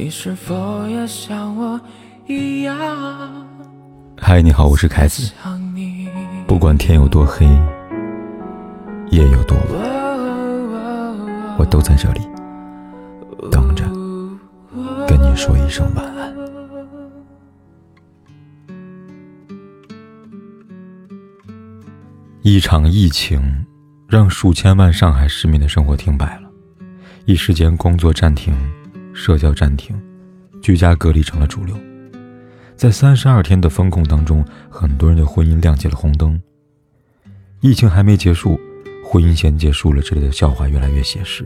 你是否也像我一样？嗨，你好，我是凯子。不管天有多黑，夜有多晚，我都在这里等着跟你说一声晚安。一场疫情让数千万上海市民的生活停摆了，一时间工作暂停。社交暂停，居家隔离成了主流。在三十二天的封控当中，很多人的婚姻亮起了红灯。疫情还没结束，婚姻先结束了，这里的笑话越来越写实。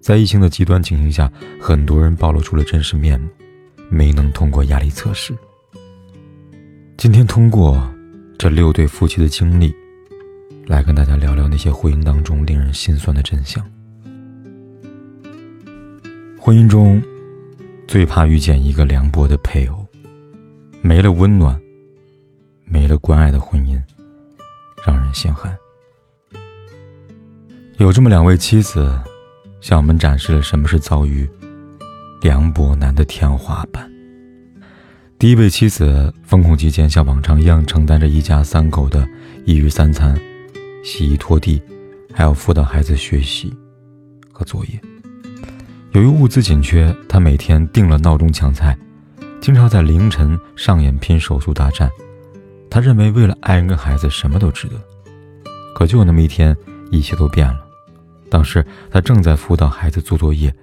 在疫情的极端情形下，很多人暴露出了真实面目，没能通过压力测试。今天通过这六对夫妻的经历，来跟大家聊聊那些婚姻当中令人心酸的真相。婚姻中，最怕遇见一个凉薄的配偶，没了温暖，没了关爱的婚姻，让人心寒。有这么两位妻子，向我们展示了什么是遭遇凉薄男的天花板。第一位妻子，封控期间像往常一样承担着一家三口的一日三餐、洗衣拖地，还要辅导孩子学习和作业。由于物资紧缺，他每天定了闹钟抢菜，经常在凌晨上演拼手速大战。他认为为了爱人跟孩子，什么都值得。可就那么一天，一切都变了。当时他正在辅导孩子做作业，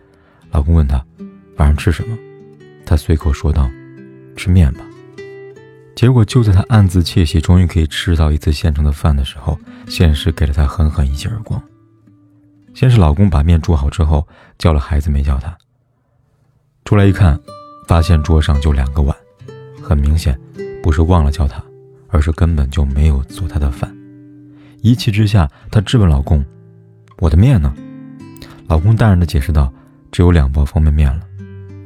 老公问他晚上吃什么，他随口说道：“吃面吧。”结果就在他暗自窃喜，终于可以吃到一次现成的饭的时候，现实给了他狠狠一记耳光。先是老公把面煮好之后，叫了孩子没叫他。出来一看，发现桌上就两个碗，很明显不是忘了叫他，而是根本就没有做他的饭。一气之下，她质问老公：“我的面呢？”老公淡然的解释道：“只有两包方便面了。”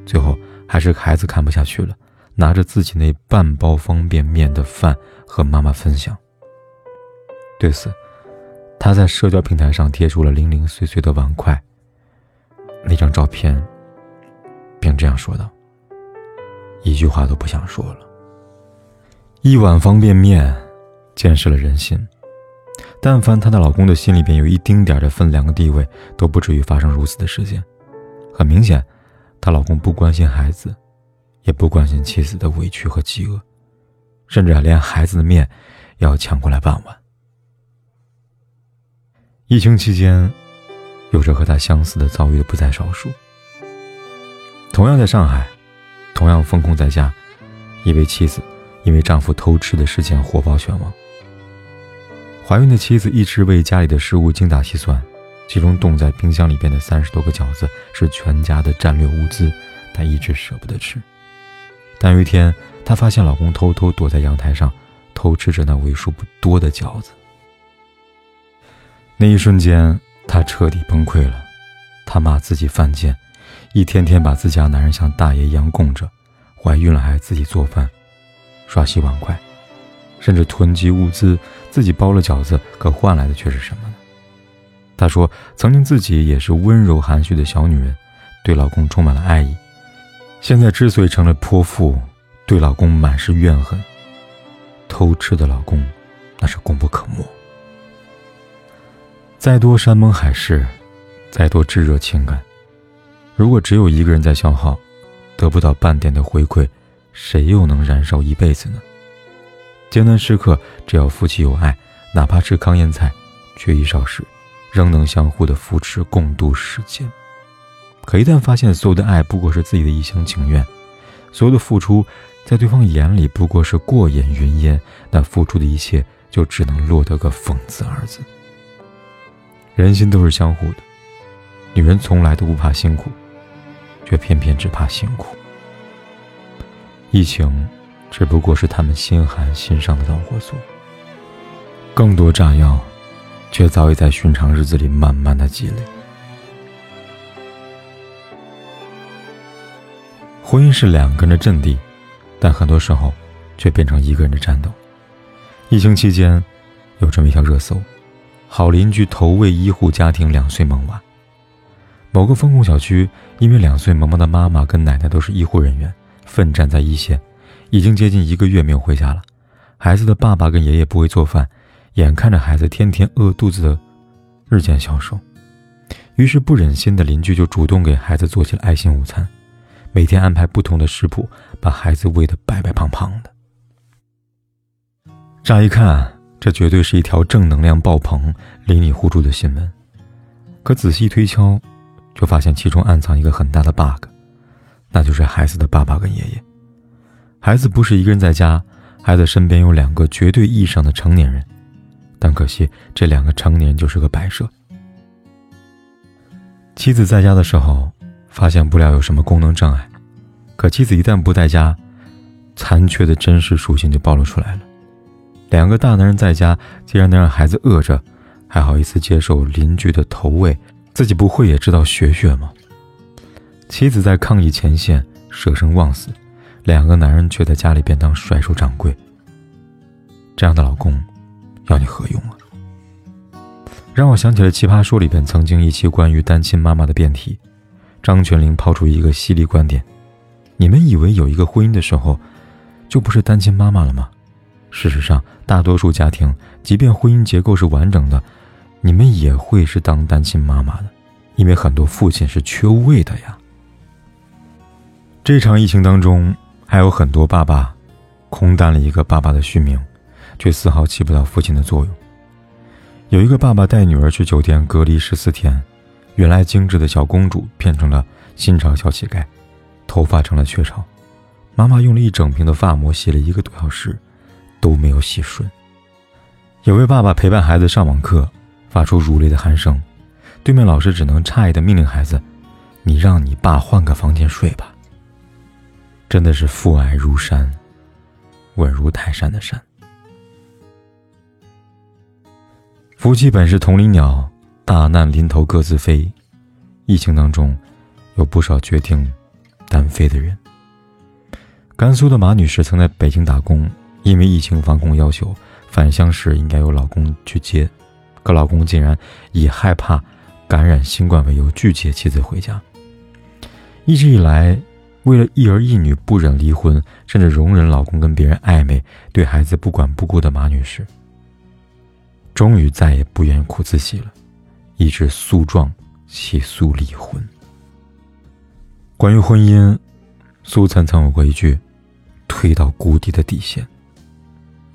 最后还是孩子看不下去了，拿着自己那半包方便面的饭和妈妈分享。对此。他在社交平台上贴出了零零碎碎的碗筷。那张照片，并这样说道：“一句话都不想说了。”一碗方便面，见识了人心。但凡她的老公的心里边有一丁点的分量和地位，都不至于发生如此的事件。很明显，她老公不关心孩子，也不关心妻子的委屈和饥饿，甚至连孩子的面，要抢过来半碗。疫情期间，有着和他相似的遭遇的不在少数。同样在上海，同样封控在家，一位妻子因为丈夫偷吃的事件火爆全网。怀孕的妻子一直为家里的食物精打细算，其中冻在冰箱里边的三十多个饺子是全家的战略物资，她一直舍不得吃。但有一天，她发现老公偷偷躲在阳台上，偷吃着那为数不多的饺子。那一瞬间，她彻底崩溃了。她骂自己犯贱，一天天把自家男人像大爷一样供着，怀孕了还自己做饭、刷洗碗筷，甚至囤积物资，自己包了饺子，可换来的却是什么呢？她说：“曾经自己也是温柔含蓄的小女人，对老公充满了爱意。现在之所以成了泼妇，对老公满是怨恨。偷吃的老公，那是功不可没。”再多山盟海誓，再多炙热情感，如果只有一个人在消耗，得不到半点的回馈，谁又能燃烧一辈子呢？艰难时刻，只要夫妻有爱，哪怕吃糠咽菜、缺衣少食，仍能相互的扶持，共度时间。可一旦发现所有的爱不过是自己的一厢情愿，所有的付出在对方眼里不过是过眼云烟，那付出的一切就只能落得个讽刺二字。人心都是相互的，女人从来都不怕辛苦，却偏偏只怕辛苦。疫情只不过是他们心寒心伤的导火索，更多炸药却早已在寻常日子里慢慢的积累。婚姻是两个人的阵地，但很多时候却变成一个人的战斗。疫情期间，有这么一条热搜。好邻居投喂医护家庭两岁萌娃。某个风控小区，因为两岁萌萌的妈妈跟奶奶都是医护人员，奋战在一线，已经接近一个月没有回家了。孩子的爸爸跟爷爷不会做饭，眼看着孩子天天饿肚子的，日渐消瘦，于是不忍心的邻居就主动给孩子做起了爱心午餐，每天安排不同的食谱，把孩子喂得白白胖胖的。乍一看，这绝对是一条正能量爆棚、邻里互助的新闻，可仔细推敲。就发现其中暗藏一个很大的 bug，那就是孩子的爸爸跟爷爷。孩子不是一个人在家，孩子身边有两个绝对意义上的成年人，但可惜这两个成年人就是个摆设。妻子在家的时候，发现不了有什么功能障碍，可妻子一旦不在家，残缺的真实属性就暴露出来了。两个大男人在家，竟然能让孩子饿着，还好意思接受邻居的投喂。自己不会也知道学学吗？妻子在抗疫前线舍生忘死，两个男人却在家里便当甩手掌柜。这样的老公，要你何用啊？让我想起了《奇葩说》里边曾经一期关于单亲妈妈的辩题，张泉灵抛出一个犀利观点：你们以为有一个婚姻的时候，就不是单亲妈妈了吗？事实上，大多数家庭，即便婚姻结构是完整的。你们也会是当单亲妈妈的，因为很多父亲是缺位的呀。这场疫情当中，还有很多爸爸空担了一个爸爸的虚名，却丝毫起不到父亲的作用。有一个爸爸带女儿去酒店隔离十四天，原来精致的小公主变成了新潮小乞丐，头发成了雀巢。妈妈用了一整瓶的发膜洗了一个多小时，都没有洗顺。有位爸爸陪伴孩子上网课。发出如雷的鼾声，对面老师只能诧异的命令孩子：“你让你爸换个房间睡吧。”真的是父爱如山，稳如泰山的山。夫妻本是同林鸟，大难临头各自飞。疫情当中，有不少决定单飞的人。甘肃的马女士曾在北京打工，因为疫情防控要求，返乡时应该由老公去接。可老公竟然以害怕感染新冠为由拒绝妻子回家。一直以来，为了一儿一女不忍离婚，甚至容忍老公跟别人暧昧，对孩子不管不顾的马女士，终于再也不愿意苦自己了，一纸诉状起诉离婚。关于婚姻，苏岑曾有过一句推到谷底的底线。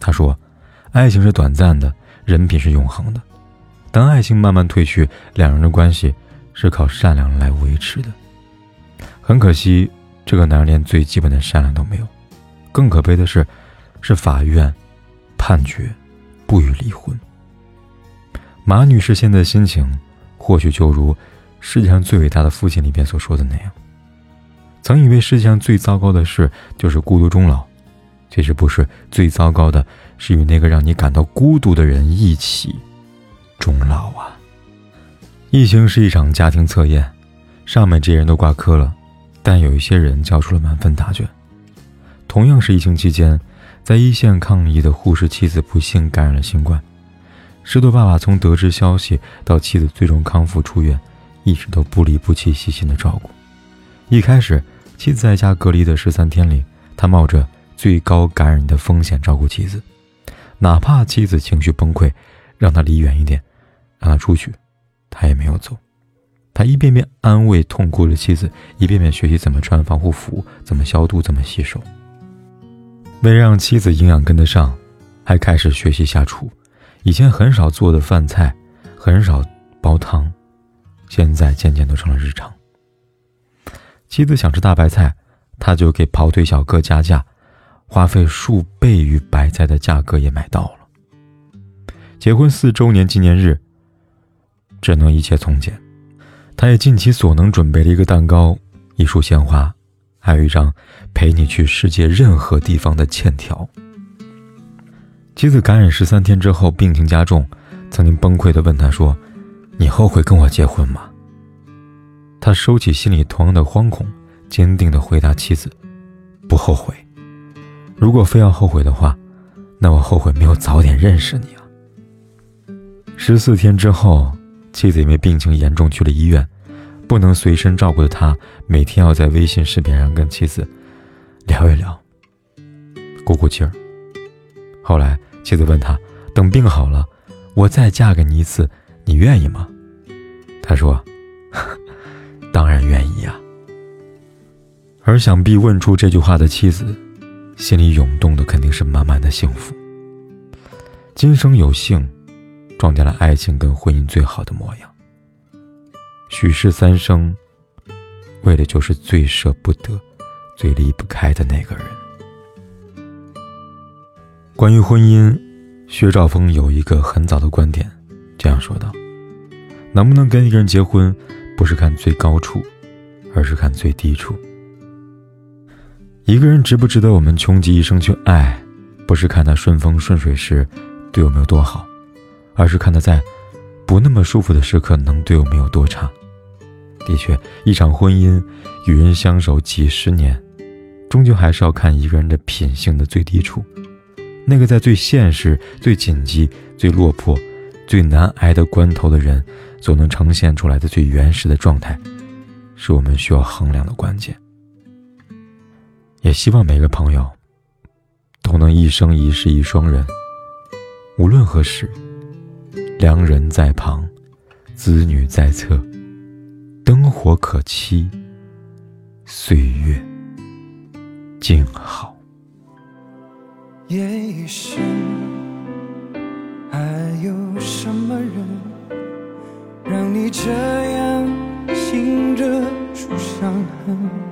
他说：“爱情是短暂的，人品是永恒的。”当爱情慢慢褪去，两人的关系是靠善良来维持的。很可惜，这个男人连最基本的善良都没有。更可悲的是，是法院判决不予离婚。马女士现在的心情，或许就如《世界上最伟大的父亲》里边所说的那样：曾以为世界上最糟糕的事就是孤独终老，其实不是，最糟糕的是与那个让你感到孤独的人一起。终老啊！疫情是一场家庭测验，上面这些人都挂科了，但有一些人交出了满分答卷。同样是疫情期间，在一线抗疫的护士妻子不幸感染了新冠，石头爸爸从得知消息到妻子最终康复出院，一直都不离不弃、细心的照顾。一开始，妻子在家隔离的十三天里，他冒着最高感染的风险照顾妻子，哪怕妻子情绪崩溃，让他离远一点。让他出去，他也没有走。他一遍遍安慰痛哭的妻子，一遍遍学习怎么穿防护服，怎么消毒，怎么洗手。为了让妻子营养跟得上，还开始学习下厨。以前很少做的饭菜，很少煲汤，现在渐渐都成了日常。妻子想吃大白菜，他就给跑腿小哥加价，花费数倍于白菜的价格也买到了。结婚四周年纪念日。只能一切从简，他也尽其所能准备了一个蛋糕、一束鲜花，还有一张陪你去世界任何地方的欠条。妻子感染十三天之后病情加重，曾经崩溃地问他说：“你后悔跟我结婚吗？”他收起心里同样的惶恐，坚定地回答妻子：“不后悔。如果非要后悔的话，那我后悔没有早点认识你啊。”十四天之后。妻子因为病情严重去了医院，不能随身照顾的他，每天要在微信视频上跟妻子聊一聊，鼓鼓劲儿。后来妻子问他：“等病好了，我再嫁给你一次，你愿意吗？”他说：“ 当然愿意呀。”而想必问出这句话的妻子，心里涌动的肯定是满满的幸福。今生有幸，撞见了爱情跟婚姻最好的模样。许是三生，为的就是最舍不得、最离不开的那个人。关于婚姻，薛兆丰有一个很早的观点，这样说道：“能不能跟一个人结婚，不是看最高处，而是看最低处。一个人值不值得我们穷极一生去爱，不是看他顺风顺水时对我们有多好，而是看他在不那么舒服的时刻能对我们有多差。”的确，一场婚姻与人相守几十年，终究还是要看一个人的品性的最低处。那个在最现实、最紧急、最落魄、最难挨的关头的人，所能呈现出来的最原始的状态，是我们需要衡量的关键。也希望每个朋友都能一生一世一双人，无论何时，良人在旁，子女在侧。灯火可期，岁月静好。夜已深，还有什么人让你这样醒着出伤痕？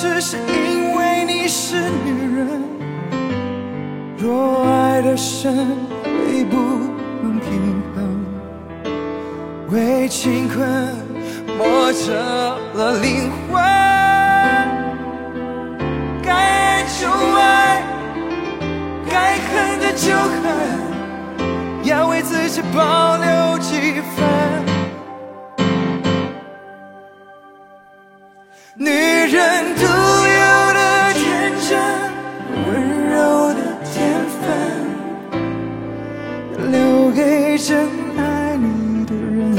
只是因为你是女人。若爱的深，会不能平衡，为情困。磨折了灵魂，该爱就爱，该恨的就恨，要为自己保留几分。人独有的天真，温柔的天分，留给真爱你的人。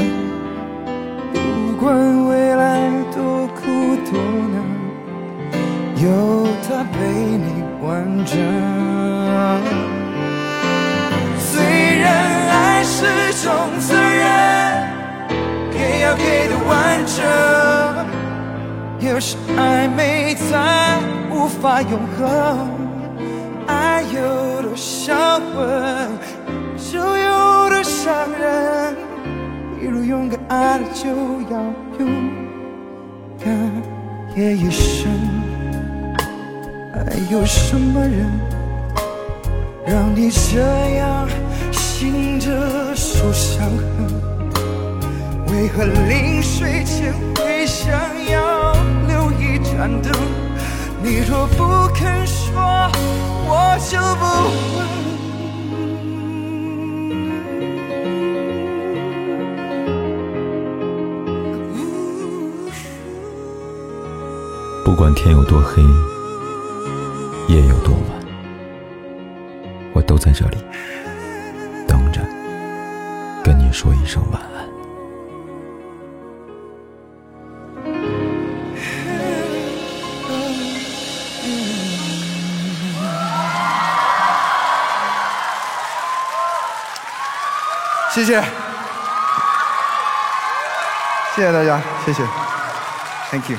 不管未来多苦多难，有他陪你完整。虽然爱是种责任，给要给的完整。有时暧昧才无法永恒，爱有多销魂，就有多伤人。一如勇敢爱了就要勇敢，夜已深，还有什么人让你这样醒着受伤痕？为何临睡前会想要你若不肯说，我就不问。不管天有多黑，夜有多晚，我都在这里等着，跟你说一声晚安。谢谢，谢谢大家，谢谢，Thank you。